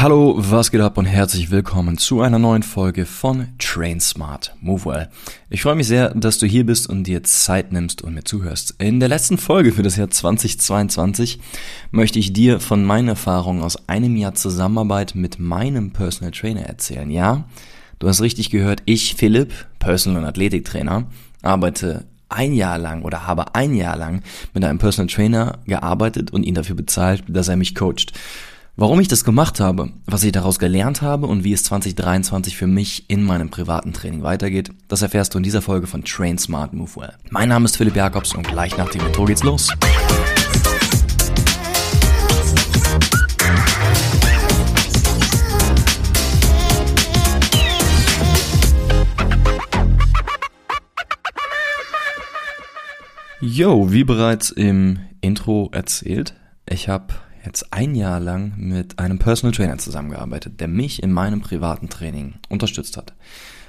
Hallo, was geht ab und herzlich willkommen zu einer neuen Folge von Train Smart Move Well. Ich freue mich sehr, dass du hier bist und dir Zeit nimmst und mir zuhörst. In der letzten Folge für das Jahr 2022 möchte ich dir von meinen Erfahrungen aus einem Jahr Zusammenarbeit mit meinem Personal Trainer erzählen. Ja, du hast richtig gehört, ich, Philipp, Personal und Athletiktrainer, arbeite ein Jahr lang oder habe ein Jahr lang mit einem Personal Trainer gearbeitet und ihn dafür bezahlt, dass er mich coacht. Warum ich das gemacht habe, was ich daraus gelernt habe und wie es 2023 für mich in meinem privaten Training weitergeht, das erfährst du in dieser Folge von Train Smart Move Well. Mein Name ist Philipp Jakobs und gleich nach dem Intro geht's los. Yo, wie bereits im Intro erzählt, ich habe jetzt ein Jahr lang mit einem Personal Trainer zusammengearbeitet, der mich in meinem privaten Training unterstützt hat.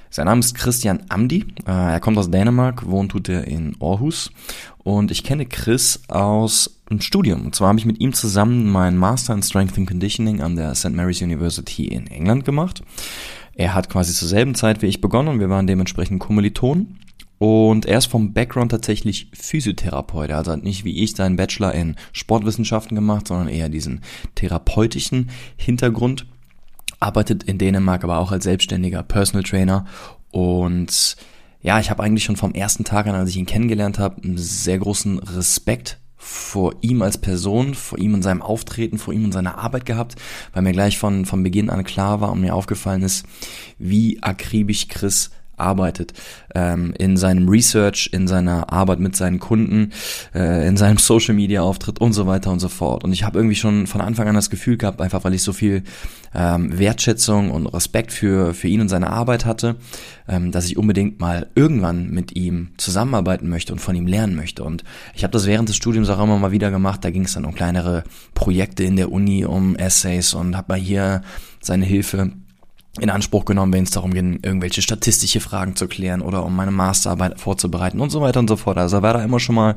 Sein Name ist Christian Amdi. Äh, er kommt aus Dänemark, wohnt tut er in Aarhus. Und ich kenne Chris aus einem Studium. Und zwar habe ich mit ihm zusammen meinen Master in Strength and Conditioning an der St. Mary's University in England gemacht. Er hat quasi zur selben Zeit wie ich begonnen und wir waren dementsprechend Kommilitonen. Und er ist vom Background tatsächlich Physiotherapeut. Also hat nicht wie ich seinen Bachelor in Sportwissenschaften gemacht, sondern eher diesen therapeutischen Hintergrund. Arbeitet in Dänemark aber auch als selbstständiger Personal Trainer. Und ja, ich habe eigentlich schon vom ersten Tag an, als ich ihn kennengelernt habe, einen sehr großen Respekt vor ihm als Person, vor ihm und seinem Auftreten, vor ihm und seiner Arbeit gehabt, weil mir gleich von, von Beginn an klar war und mir aufgefallen ist, wie akribisch Chris arbeitet, ähm, in seinem Research, in seiner Arbeit mit seinen Kunden, äh, in seinem Social Media Auftritt und so weiter und so fort. Und ich habe irgendwie schon von Anfang an das Gefühl gehabt, einfach weil ich so viel ähm, Wertschätzung und Respekt für, für ihn und seine Arbeit hatte, ähm, dass ich unbedingt mal irgendwann mit ihm zusammenarbeiten möchte und von ihm lernen möchte. Und ich habe das während des Studiums auch immer mal wieder gemacht. Da ging es dann um kleinere Projekte in der Uni, um Essays und habe mal hier seine Hilfe in Anspruch genommen, wenn es darum ging, irgendwelche statistische Fragen zu klären oder um meine Masterarbeit vorzubereiten und so weiter und so fort. Also er war da immer schon mal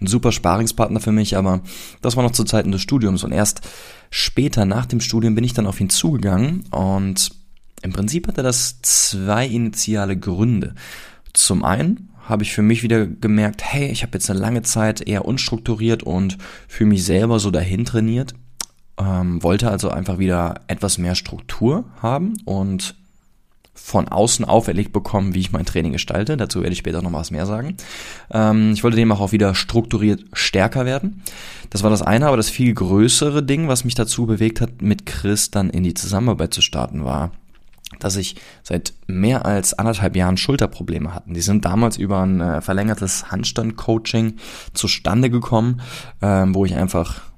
ein super Sparingspartner für mich, aber das war noch zu Zeiten des Studiums und erst später nach dem Studium bin ich dann auf ihn zugegangen und im Prinzip hatte das zwei initiale Gründe. Zum einen habe ich für mich wieder gemerkt, hey, ich habe jetzt eine lange Zeit eher unstrukturiert und für mich selber so dahin trainiert ähm, wollte also einfach wieder etwas mehr Struktur haben und von außen auferlegt bekommen, wie ich mein Training gestalte. Dazu werde ich später noch was mehr sagen. Ähm, ich wollte dem auch wieder strukturiert stärker werden. Das war das eine, aber das viel größere Ding, was mich dazu bewegt hat, mit Chris dann in die Zusammenarbeit zu starten, war, dass ich seit mehr als anderthalb Jahren Schulterprobleme hatten. Die sind damals über ein äh, verlängertes Handstand-Coaching zustande gekommen, ähm, wo ich einfach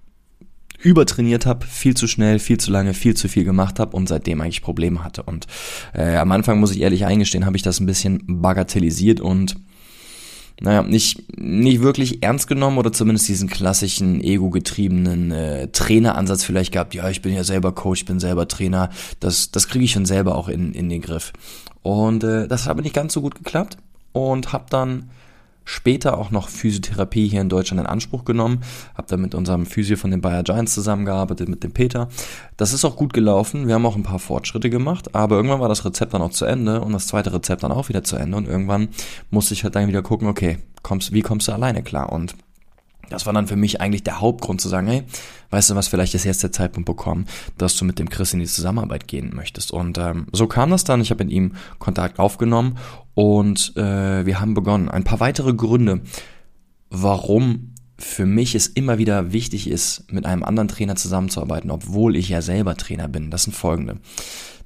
übertrainiert habe, viel zu schnell, viel zu lange, viel zu viel gemacht habe und seitdem eigentlich Probleme hatte. Und äh, am Anfang muss ich ehrlich eingestehen, habe ich das ein bisschen bagatellisiert und naja, nicht, nicht wirklich ernst genommen oder zumindest diesen klassischen ego-getriebenen äh, Traineransatz vielleicht gehabt, ja, ich bin ja selber Coach, ich bin selber Trainer, das, das kriege ich schon selber auch in, in den Griff. Und äh, das hat aber nicht ganz so gut geklappt und habe dann später auch noch Physiotherapie hier in Deutschland in Anspruch genommen. Habe da mit unserem Physio von den Bayer Giants zusammengearbeitet, mit dem Peter. Das ist auch gut gelaufen. Wir haben auch ein paar Fortschritte gemacht, aber irgendwann war das Rezept dann auch zu Ende und das zweite Rezept dann auch wieder zu Ende und irgendwann musste ich halt dann wieder gucken, okay, kommst, wie kommst du alleine klar? Und das war dann für mich eigentlich der Hauptgrund zu sagen, hey, weißt du was, vielleicht ist jetzt der Zeitpunkt bekommen, dass du mit dem Chris in die Zusammenarbeit gehen möchtest. Und ähm, so kam das dann. Ich habe mit ihm Kontakt aufgenommen und äh, wir haben begonnen. Ein paar weitere Gründe, warum für mich es immer wieder wichtig ist, mit einem anderen Trainer zusammenzuarbeiten, obwohl ich ja selber Trainer bin. Das sind folgende.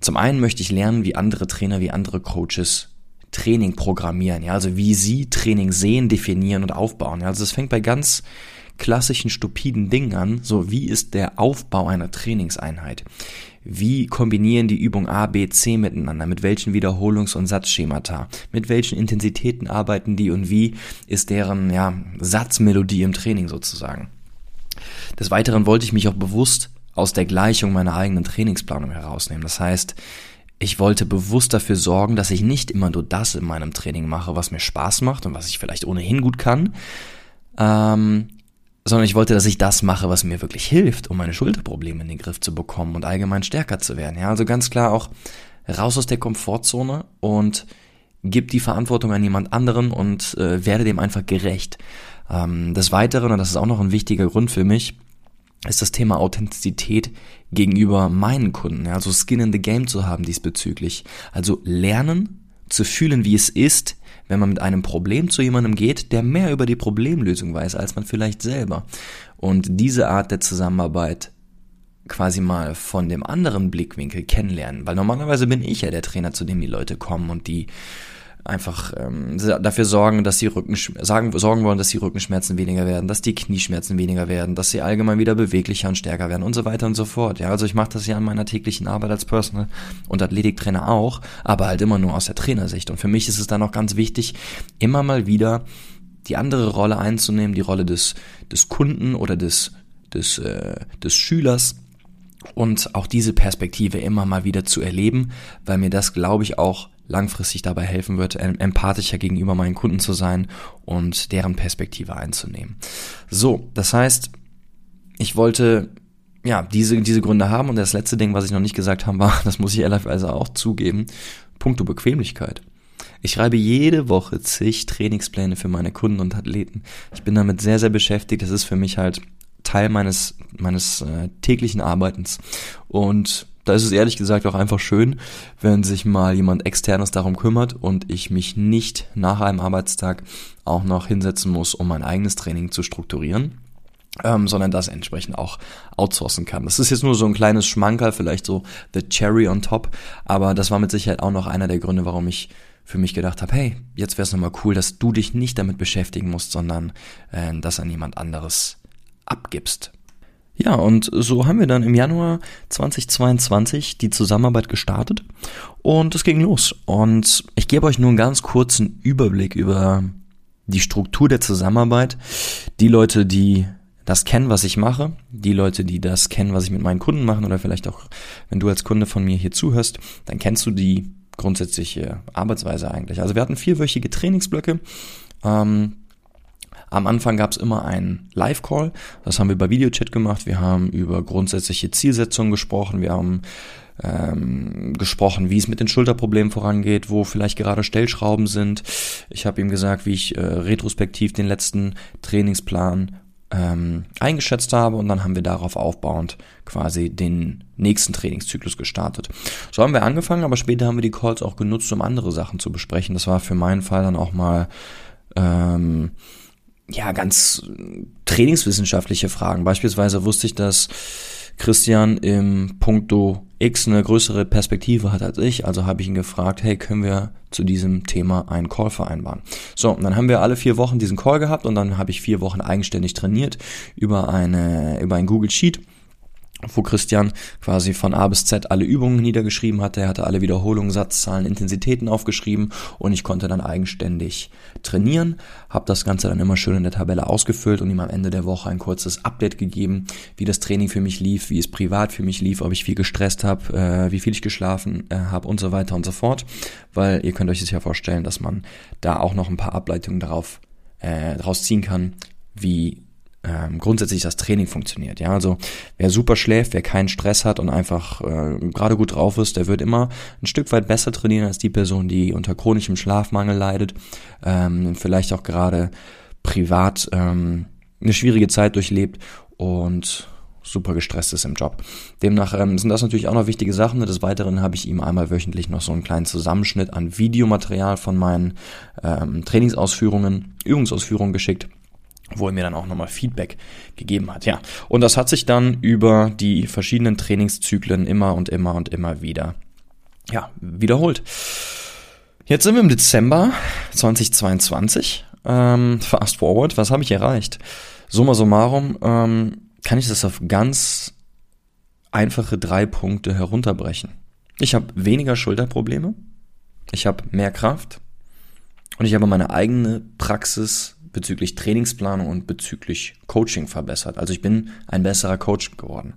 Zum einen möchte ich lernen, wie andere Trainer, wie andere Coaches Training programmieren, ja, also wie sie Training sehen, definieren und aufbauen. Ja, also es fängt bei ganz klassischen stupiden Dingen an, so wie ist der Aufbau einer Trainingseinheit? Wie kombinieren die Übung A, B, C miteinander? Mit welchen Wiederholungs- und Satzschemata? Mit welchen Intensitäten arbeiten die und wie ist deren ja, Satzmelodie im Training sozusagen? Des Weiteren wollte ich mich auch bewusst aus der Gleichung meiner eigenen Trainingsplanung herausnehmen. Das heißt, ich wollte bewusst dafür sorgen, dass ich nicht immer nur das in meinem Training mache, was mir Spaß macht und was ich vielleicht ohnehin gut kann, ähm, sondern ich wollte, dass ich das mache, was mir wirklich hilft, um meine Schulterprobleme in den Griff zu bekommen und allgemein stärker zu werden. Ja, also ganz klar auch raus aus der Komfortzone und gib die Verantwortung an jemand anderen und äh, werde dem einfach gerecht. Ähm, des Weiteren, und das ist auch noch ein wichtiger Grund für mich, ist das Thema Authentizität gegenüber meinen Kunden, ja, also Skin in the Game zu haben diesbezüglich. Also lernen zu fühlen, wie es ist, wenn man mit einem Problem zu jemandem geht, der mehr über die Problemlösung weiß als man vielleicht selber. Und diese Art der Zusammenarbeit quasi mal von dem anderen Blickwinkel kennenlernen, weil normalerweise bin ich ja der Trainer, zu dem die Leute kommen und die einfach ähm, dafür sorgen, dass die Rücken sagen, sorgen wollen, dass die Rückenschmerzen weniger werden, dass die Knieschmerzen weniger werden, dass sie allgemein wieder beweglicher und stärker werden und so weiter und so fort. Ja, also ich mache das ja in meiner täglichen Arbeit als Personal und Athletiktrainer auch, aber halt immer nur aus der Trainersicht. Und für mich ist es dann auch ganz wichtig, immer mal wieder die andere Rolle einzunehmen, die Rolle des des Kunden oder des des äh, des Schülers und auch diese Perspektive immer mal wieder zu erleben, weil mir das, glaube ich, auch langfristig dabei helfen wird, empathischer gegenüber meinen Kunden zu sein und deren Perspektive einzunehmen. So, das heißt, ich wollte ja diese diese Gründe haben und das letzte Ding, was ich noch nicht gesagt habe, war, das muss ich ehrlicherweise auch zugeben, puncto Bequemlichkeit. Ich schreibe jede Woche zig Trainingspläne für meine Kunden und Athleten. Ich bin damit sehr, sehr beschäftigt. Das ist für mich halt Teil meines, meines äh, täglichen Arbeitens. Und da ist es ehrlich gesagt auch einfach schön, wenn sich mal jemand externes darum kümmert und ich mich nicht nach einem Arbeitstag auch noch hinsetzen muss, um mein eigenes Training zu strukturieren. Ähm, sondern das entsprechend auch outsourcen kann. Das ist jetzt nur so ein kleines Schmankerl, vielleicht so the cherry on top, aber das war mit Sicherheit auch noch einer der Gründe, warum ich für mich gedacht habe, hey, jetzt wäre es nochmal cool, dass du dich nicht damit beschäftigen musst, sondern äh, das an jemand anderes abgibst. Ja, und so haben wir dann im Januar 2022 die Zusammenarbeit gestartet und es ging los. Und ich gebe euch nur einen ganz kurzen Überblick über die Struktur der Zusammenarbeit. Die Leute, die das kennen, was ich mache, die Leute, die das kennen, was ich mit meinen Kunden mache, oder vielleicht auch, wenn du als Kunde von mir hier zuhörst, dann kennst du die grundsätzliche Arbeitsweise eigentlich. Also wir hatten vierwöchige Trainingsblöcke. Ähm, am Anfang gab es immer einen Live-Call. Das haben wir bei Videochat gemacht. Wir haben über grundsätzliche Zielsetzungen gesprochen. Wir haben ähm, gesprochen, wie es mit den Schulterproblemen vorangeht, wo vielleicht gerade Stellschrauben sind. Ich habe ihm gesagt, wie ich äh, retrospektiv den letzten Trainingsplan ähm, eingeschätzt habe und dann haben wir darauf aufbauend quasi den nächsten Trainingszyklus gestartet. So haben wir angefangen, aber später haben wir die Calls auch genutzt, um andere Sachen zu besprechen. Das war für meinen Fall dann auch mal ähm, ja, ganz trainingswissenschaftliche Fragen. Beispielsweise wusste ich, dass Christian im Punkto X eine größere Perspektive hat als ich, also habe ich ihn gefragt, hey, können wir zu diesem Thema einen Call vereinbaren? So, und dann haben wir alle vier Wochen diesen Call gehabt und dann habe ich vier Wochen eigenständig trainiert über eine, über ein Google Sheet wo Christian quasi von A bis Z alle Übungen niedergeschrieben hatte. Er hatte alle Wiederholungen, Satzzahlen, Intensitäten aufgeschrieben und ich konnte dann eigenständig trainieren, habe das Ganze dann immer schön in der Tabelle ausgefüllt und ihm am Ende der Woche ein kurzes Update gegeben, wie das Training für mich lief, wie es privat für mich lief, ob ich viel gestresst habe, äh, wie viel ich geschlafen äh, habe und so weiter und so fort, weil ihr könnt euch das ja vorstellen, dass man da auch noch ein paar Ableitungen darauf äh, daraus ziehen kann, wie ähm, grundsätzlich das Training funktioniert. Ja, also wer super schläft, wer keinen Stress hat und einfach äh, gerade gut drauf ist, der wird immer ein Stück weit besser trainieren als die Person, die unter chronischem Schlafmangel leidet, ähm, vielleicht auch gerade privat ähm, eine schwierige Zeit durchlebt und super gestresst ist im Job. Demnach ähm, sind das natürlich auch noch wichtige Sachen. Des Weiteren habe ich ihm einmal wöchentlich noch so einen kleinen Zusammenschnitt an Videomaterial von meinen ähm, Trainingsausführungen, Übungsausführungen geschickt wo er mir dann auch nochmal Feedback gegeben hat. Ja, und das hat sich dann über die verschiedenen Trainingszyklen immer und immer und immer wieder, ja, wiederholt. Jetzt sind wir im Dezember 2022. Ähm, fast forward, was habe ich erreicht? Summa summarum ähm, kann ich das auf ganz einfache drei Punkte herunterbrechen. Ich habe weniger Schulterprobleme, ich habe mehr Kraft und ich habe meine eigene Praxis bezüglich Trainingsplanung und bezüglich Coaching verbessert. Also ich bin ein besserer Coach geworden.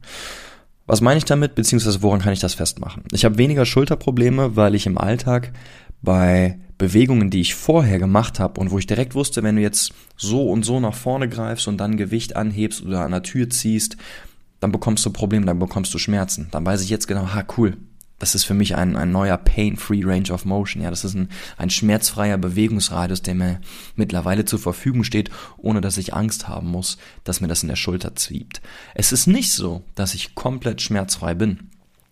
Was meine ich damit, beziehungsweise woran kann ich das festmachen? Ich habe weniger Schulterprobleme, weil ich im Alltag bei Bewegungen, die ich vorher gemacht habe und wo ich direkt wusste, wenn du jetzt so und so nach vorne greifst und dann Gewicht anhebst oder an der Tür ziehst, dann bekommst du Probleme, dann bekommst du Schmerzen. Dann weiß ich jetzt genau, ha cool, das ist für mich ein, ein neuer Pain-Free Range of Motion. Ja, das ist ein, ein schmerzfreier Bewegungsradius, der mir mittlerweile zur Verfügung steht, ohne dass ich Angst haben muss, dass mir das in der Schulter zwiebt. Es ist nicht so, dass ich komplett schmerzfrei bin.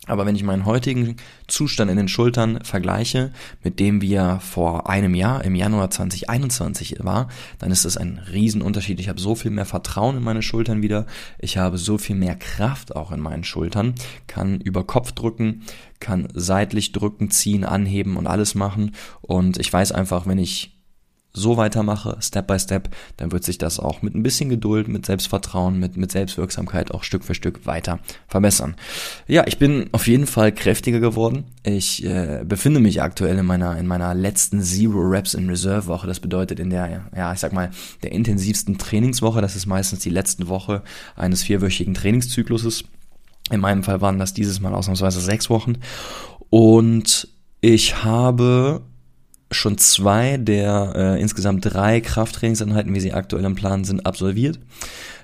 Aber wenn ich meinen heutigen Zustand in den Schultern vergleiche mit dem, wie er vor einem Jahr, im Januar 2021 war, dann ist das ein Riesenunterschied. Ich habe so viel mehr Vertrauen in meine Schultern wieder. Ich habe so viel mehr Kraft auch in meinen Schultern, kann über Kopf drücken, kann seitlich drücken, ziehen, anheben und alles machen. Und ich weiß einfach, wenn ich so weitermache, Step by Step, dann wird sich das auch mit ein bisschen Geduld, mit Selbstvertrauen, mit, mit Selbstwirksamkeit auch Stück für Stück weiter verbessern. Ja, ich bin auf jeden Fall kräftiger geworden. Ich äh, befinde mich aktuell in meiner, in meiner letzten Zero Reps in Reserve Woche. Das bedeutet in der, ja, ich sag mal, der intensivsten Trainingswoche. Das ist meistens die letzte Woche eines vierwöchigen Trainingszykluses. In meinem Fall waren das dieses Mal ausnahmsweise sechs Wochen. Und ich habe schon zwei der äh, insgesamt drei Krafttrainingseinheiten, wie sie aktuell im Plan sind, absolviert.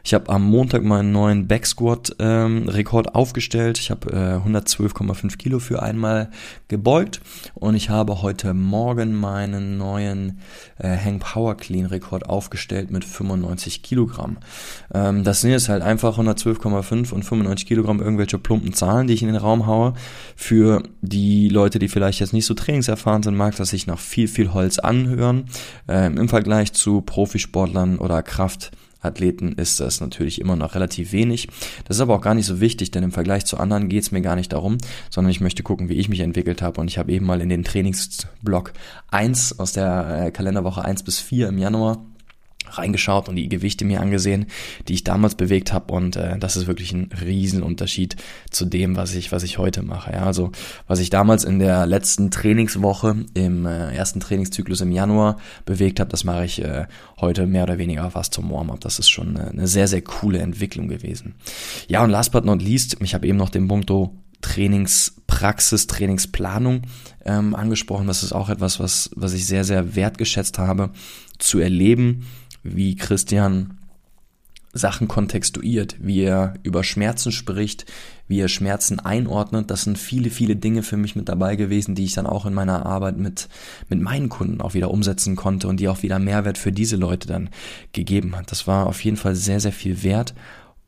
Ich habe am Montag meinen neuen Backsquat-Rekord ähm, aufgestellt. Ich habe äh, 112,5 Kilo für einmal gebeugt und ich habe heute Morgen meinen neuen äh, Hang Power Clean Rekord aufgestellt mit 95 Kilogramm. Ähm, das sind jetzt halt einfach 112,5 und 95 Kilogramm irgendwelche plumpen Zahlen, die ich in den Raum haue. Für die Leute, die vielleicht jetzt nicht so trainingserfahren sind, mag das sich nach viel, viel Holz anhören. Ähm, Im Vergleich zu Profisportlern oder Kraft Athleten ist das natürlich immer noch relativ wenig. Das ist aber auch gar nicht so wichtig, denn im Vergleich zu anderen geht es mir gar nicht darum, sondern ich möchte gucken, wie ich mich entwickelt habe. Und ich habe eben mal in den Trainingsblock 1 aus der äh, Kalenderwoche 1 bis 4 im Januar reingeschaut und die Gewichte mir angesehen, die ich damals bewegt habe und äh, das ist wirklich ein Riesenunterschied zu dem, was ich was ich heute mache. Ja, also was ich damals in der letzten Trainingswoche im äh, ersten Trainingszyklus im Januar bewegt habe, das mache ich äh, heute mehr oder weniger fast zum Warm-up. Das ist schon eine, eine sehr sehr coole Entwicklung gewesen. Ja und last but not least, ich habe eben noch den Punkto Trainingspraxis, Trainingsplanung ähm, angesprochen. Das ist auch etwas, was, was ich sehr, sehr wertgeschätzt habe, zu erleben, wie Christian Sachen kontextuiert, wie er über Schmerzen spricht, wie er Schmerzen einordnet. Das sind viele, viele Dinge für mich mit dabei gewesen, die ich dann auch in meiner Arbeit mit, mit meinen Kunden auch wieder umsetzen konnte und die auch wieder Mehrwert für diese Leute dann gegeben hat. Das war auf jeden Fall sehr, sehr viel wert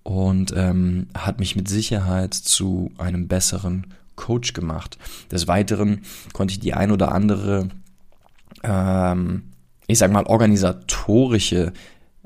und ähm, hat mich mit Sicherheit zu einem besseren Coach gemacht. Des Weiteren konnte ich die ein oder andere ähm, ich sag mal, organisatorische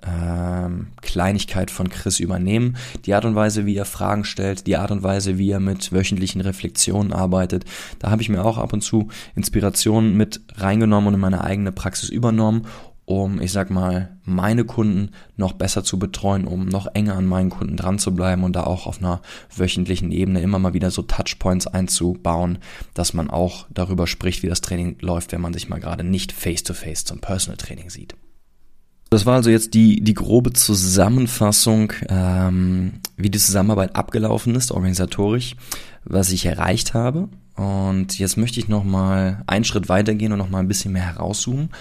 ähm, Kleinigkeit von Chris übernehmen. Die Art und Weise, wie er Fragen stellt, die Art und Weise, wie er mit wöchentlichen Reflexionen arbeitet. Da habe ich mir auch ab und zu Inspirationen mit reingenommen und in meine eigene Praxis übernommen um, ich sag mal, meine Kunden noch besser zu betreuen, um noch enger an meinen Kunden dran zu bleiben und da auch auf einer wöchentlichen Ebene immer mal wieder so Touchpoints einzubauen, dass man auch darüber spricht, wie das Training läuft, wenn man sich mal gerade nicht face-to-face -face zum Personal Training sieht. Das war also jetzt die, die grobe Zusammenfassung, ähm, wie die Zusammenarbeit abgelaufen ist, organisatorisch, was ich erreicht habe. Und jetzt möchte ich nochmal einen Schritt weitergehen und nochmal ein bisschen mehr herauszoomen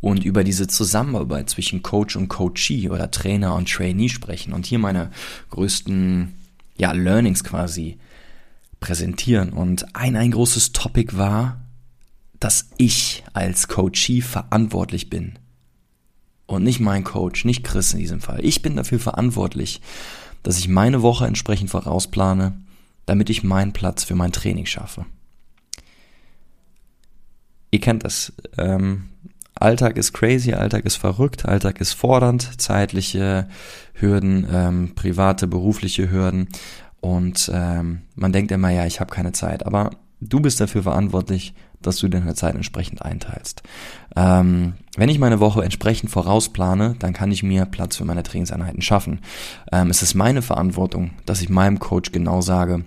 und über diese Zusammenarbeit zwischen Coach und Coachee oder Trainer und Trainee sprechen und hier meine größten ja, Learnings quasi präsentieren. Und ein, ein großes Topic war, dass ich als Coachee verantwortlich bin. Und nicht mein Coach, nicht Chris in diesem Fall. Ich bin dafür verantwortlich, dass ich meine Woche entsprechend vorausplane, damit ich meinen Platz für mein Training schaffe. Ihr kennt das. Ähm, Alltag ist crazy, Alltag ist verrückt, Alltag ist fordernd, zeitliche Hürden, ähm, private, berufliche Hürden. Und ähm, man denkt immer, ja, ich habe keine Zeit. Aber du bist dafür verantwortlich, dass du deine Zeit entsprechend einteilst. Ähm, wenn ich meine Woche entsprechend vorausplane, dann kann ich mir Platz für meine Trainingseinheiten schaffen. Ähm, es ist meine Verantwortung, dass ich meinem Coach genau sage,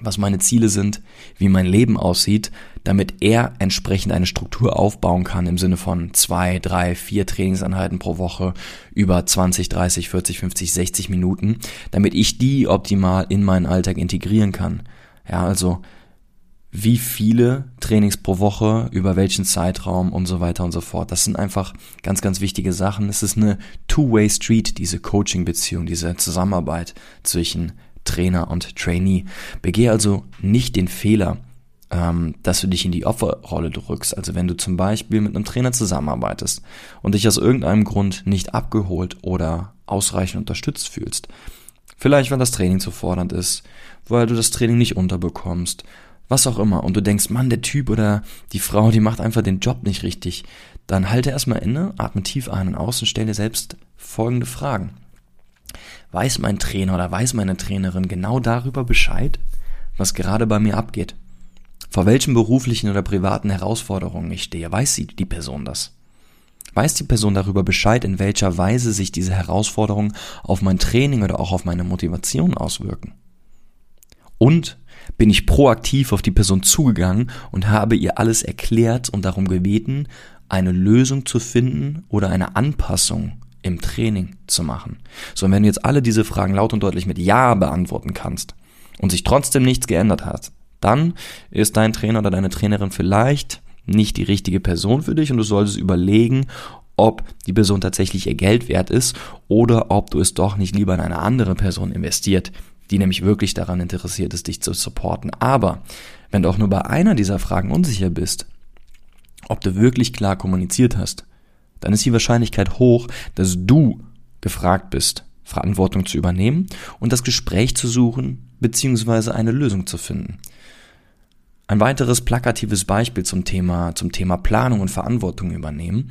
was meine Ziele sind, wie mein Leben aussieht, damit er entsprechend eine Struktur aufbauen kann im Sinne von zwei, drei, vier Trainingseinheiten pro Woche über 20, 30, 40, 50, 60 Minuten, damit ich die optimal in meinen Alltag integrieren kann. Ja, also wie viele Trainings pro Woche, über welchen Zeitraum und so weiter und so fort. Das sind einfach ganz, ganz wichtige Sachen. Es ist eine Two-Way-Street, diese Coaching-Beziehung, diese Zusammenarbeit zwischen Trainer und Trainee. Begehe also nicht den Fehler, ähm, dass du dich in die Opferrolle drückst. Also wenn du zum Beispiel mit einem Trainer zusammenarbeitest und dich aus irgendeinem Grund nicht abgeholt oder ausreichend unterstützt fühlst. Vielleicht, weil das Training zu fordernd ist, weil du das Training nicht unterbekommst was auch immer, und du denkst, Mann, der Typ oder die Frau, die macht einfach den Job nicht richtig, dann halte erstmal inne, atme tief ein und aus und stell dir selbst folgende Fragen. Weiß mein Trainer oder weiß meine Trainerin genau darüber Bescheid, was gerade bei mir abgeht? Vor welchen beruflichen oder privaten Herausforderungen ich stehe? Weiß sie, die Person das? Weiß die Person darüber Bescheid, in welcher Weise sich diese Herausforderungen auf mein Training oder auch auf meine Motivation auswirken? Und bin ich proaktiv auf die Person zugegangen und habe ihr alles erklärt und darum gebeten, eine Lösung zu finden oder eine Anpassung im Training zu machen. So, und wenn du jetzt alle diese Fragen laut und deutlich mit Ja beantworten kannst und sich trotzdem nichts geändert hat, dann ist dein Trainer oder deine Trainerin vielleicht nicht die richtige Person für dich und du solltest überlegen, ob die Person tatsächlich ihr Geld wert ist oder ob du es doch nicht lieber in eine andere Person investiert, die nämlich wirklich daran interessiert ist, dich zu supporten. Aber wenn du auch nur bei einer dieser Fragen unsicher bist, ob du wirklich klar kommuniziert hast, dann ist die Wahrscheinlichkeit hoch, dass du gefragt bist, Verantwortung zu übernehmen und das Gespräch zu suchen bzw. eine Lösung zu finden. Ein weiteres plakatives Beispiel zum Thema, zum Thema Planung und Verantwortung übernehmen.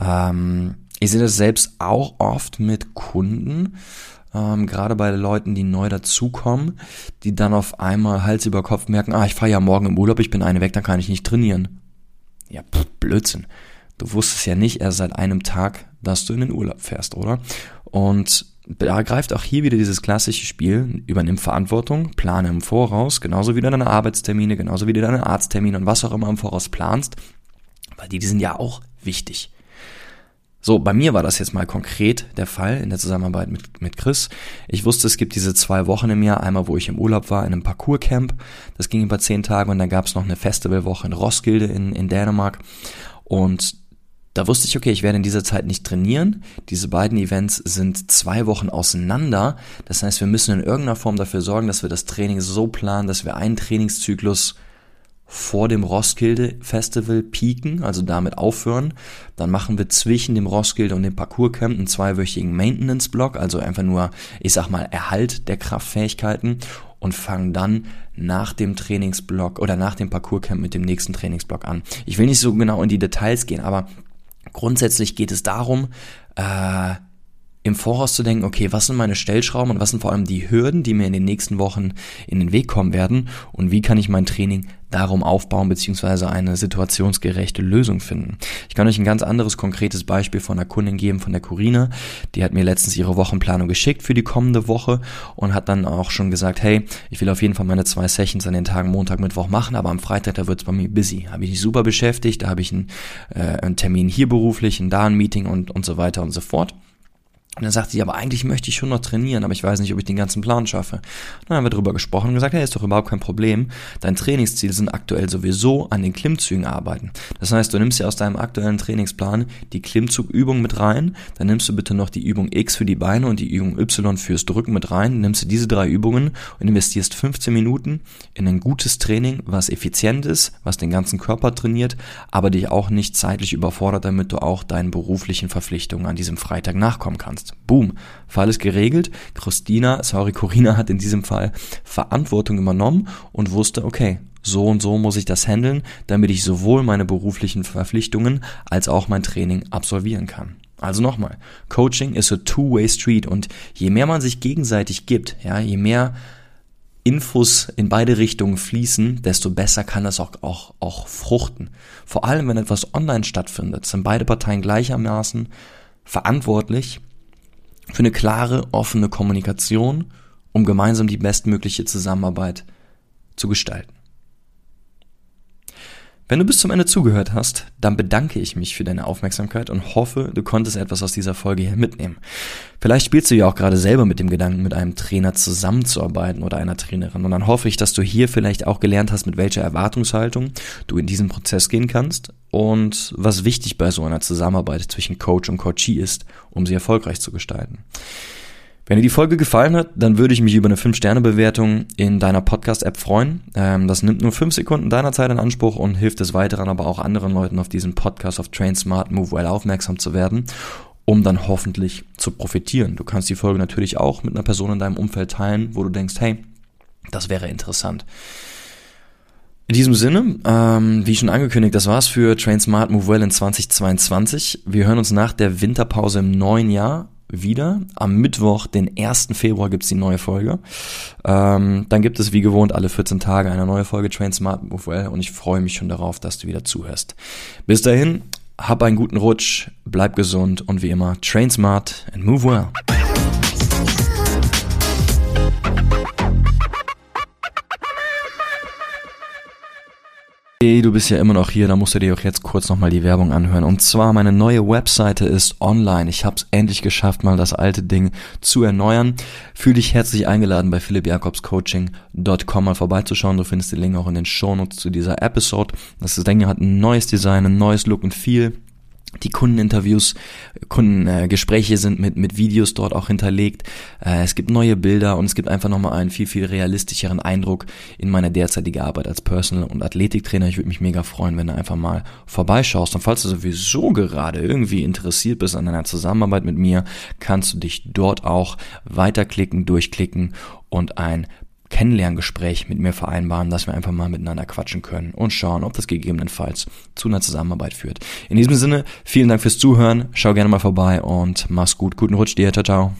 Ähm, ich sehe das selbst auch oft mit Kunden, ähm, gerade bei Leuten, die neu dazukommen, die dann auf einmal Hals über Kopf merken, ah, ich fahre ja morgen im Urlaub, ich bin eine weg, dann kann ich nicht trainieren. Ja, pff, Blödsinn. Du wusstest ja nicht erst seit einem Tag, dass du in den Urlaub fährst, oder? Und da greift auch hier wieder dieses klassische Spiel, übernimm Verantwortung, plane im Voraus, genauso wie du deine Arbeitstermine, genauso wie du deine Arzttermine und was auch immer im Voraus planst, weil die, die sind ja auch wichtig. So, bei mir war das jetzt mal konkret der Fall in der Zusammenarbeit mit, mit Chris. Ich wusste, es gibt diese zwei Wochen im Jahr, einmal wo ich im Urlaub war, in einem Parkourcamp. Das ging über zehn Tage und dann gab es noch eine Festivalwoche in Roskilde in, in Dänemark. Und da wusste ich, okay, ich werde in dieser Zeit nicht trainieren. Diese beiden Events sind zwei Wochen auseinander. Das heißt, wir müssen in irgendeiner Form dafür sorgen, dass wir das Training so planen, dass wir einen Trainingszyklus vor dem Roskilde Festival pieken, also damit aufhören. Dann machen wir zwischen dem Roskilde und dem Parcourscamp einen zweiwöchigen Maintenance-Block, also einfach nur, ich sag mal, Erhalt der Kraftfähigkeiten und fangen dann nach dem Trainingsblock oder nach dem Parcourscamp mit dem nächsten Trainingsblock an. Ich will nicht so genau in die Details gehen, aber grundsätzlich geht es darum, äh, im Voraus zu denken, okay, was sind meine Stellschrauben und was sind vor allem die Hürden, die mir in den nächsten Wochen in den Weg kommen werden und wie kann ich mein Training darum aufbauen beziehungsweise eine situationsgerechte Lösung finden. Ich kann euch ein ganz anderes konkretes Beispiel von einer Kundin geben, von der Corina. Die hat mir letztens ihre Wochenplanung geschickt für die kommende Woche und hat dann auch schon gesagt, hey, ich will auf jeden Fall meine zwei Sessions an den Tagen Montag, Mittwoch machen, aber am Freitag, da wird's bei mir busy. Habe ich mich super beschäftigt, da habe ich einen, äh, einen Termin hier beruflich, ein da ein Meeting und, und so weiter und so fort. Und dann sagt sie, aber eigentlich möchte ich schon noch trainieren, aber ich weiß nicht, ob ich den ganzen Plan schaffe. Dann haben wir darüber gesprochen und gesagt, hey, ist doch überhaupt kein Problem. Dein Trainingsziel sind aktuell sowieso an den Klimmzügen arbeiten. Das heißt, du nimmst ja aus deinem aktuellen Trainingsplan die Klimmzugübung mit rein, dann nimmst du bitte noch die Übung X für die Beine und die Übung Y fürs Drücken mit rein, nimmst du diese drei Übungen und investierst 15 Minuten in ein gutes Training, was effizient ist, was den ganzen Körper trainiert, aber dich auch nicht zeitlich überfordert, damit du auch deinen beruflichen Verpflichtungen an diesem Freitag nachkommen kannst kannst. Boom. Fall ist geregelt. Christina, sorry, Corina hat in diesem Fall Verantwortung übernommen und wusste, okay, so und so muss ich das handeln, damit ich sowohl meine beruflichen Verpflichtungen als auch mein Training absolvieren kann. Also nochmal, Coaching ist a two-way street und je mehr man sich gegenseitig gibt, ja, je mehr Infos in beide Richtungen fließen, desto besser kann das auch, auch, auch fruchten. Vor allem, wenn etwas online stattfindet, sind beide Parteien gleichermaßen verantwortlich für eine klare, offene Kommunikation, um gemeinsam die bestmögliche Zusammenarbeit zu gestalten. Wenn du bis zum Ende zugehört hast, dann bedanke ich mich für deine Aufmerksamkeit und hoffe, du konntest etwas aus dieser Folge hier mitnehmen. Vielleicht spielst du ja auch gerade selber mit dem Gedanken, mit einem Trainer zusammenzuarbeiten oder einer Trainerin. Und dann hoffe ich, dass du hier vielleicht auch gelernt hast, mit welcher Erwartungshaltung du in diesen Prozess gehen kannst und was wichtig bei so einer Zusammenarbeit zwischen Coach und Coachee ist, um sie erfolgreich zu gestalten. Wenn dir die Folge gefallen hat, dann würde ich mich über eine 5-Sterne-Bewertung in deiner Podcast-App freuen. Ähm, das nimmt nur 5 Sekunden deiner Zeit in Anspruch und hilft des Weiteren aber auch anderen Leuten auf diesen Podcast auf Train Smart Move Well aufmerksam zu werden, um dann hoffentlich zu profitieren. Du kannst die Folge natürlich auch mit einer Person in deinem Umfeld teilen, wo du denkst, hey, das wäre interessant. In diesem Sinne, ähm, wie schon angekündigt, das war's für Train Smart Move Well in 2022. Wir hören uns nach der Winterpause im neuen Jahr wieder. Am Mittwoch, den 1. Februar, gibt's die neue Folge. Ähm, dann gibt es wie gewohnt alle 14 Tage eine neue Folge Train Smart Move Well und ich freue mich schon darauf, dass du wieder zuhörst. Bis dahin, hab einen guten Rutsch, bleib gesund und wie immer, train smart and move well. Hey, du bist ja immer noch hier, da musst du dir auch jetzt kurz nochmal die Werbung anhören. Und zwar, meine neue Webseite ist online. Ich habe es endlich geschafft, mal das alte Ding zu erneuern. Fühl dich herzlich eingeladen, bei philippjakobscoaching.com mal vorbeizuschauen. Du findest den Link auch in den Shownotes zu dieser Episode. Das Ding hat ein neues Design, ein neues Look und Feel die Kundeninterviews, Kundengespräche sind mit, mit Videos dort auch hinterlegt. Äh, es gibt neue Bilder und es gibt einfach nochmal einen viel, viel realistischeren Eindruck in meiner derzeitigen Arbeit als Personal- und Athletiktrainer. Ich würde mich mega freuen, wenn du einfach mal vorbeischaust. Und falls du sowieso gerade irgendwie interessiert bist an einer Zusammenarbeit mit mir, kannst du dich dort auch weiterklicken, durchklicken und ein Kennenlerngespräch mit mir vereinbaren, dass wir einfach mal miteinander quatschen können und schauen, ob das gegebenenfalls zu einer Zusammenarbeit führt. In diesem Sinne, vielen Dank fürs Zuhören, schau gerne mal vorbei und mach's gut. Guten Rutsch dir, ciao, ciao.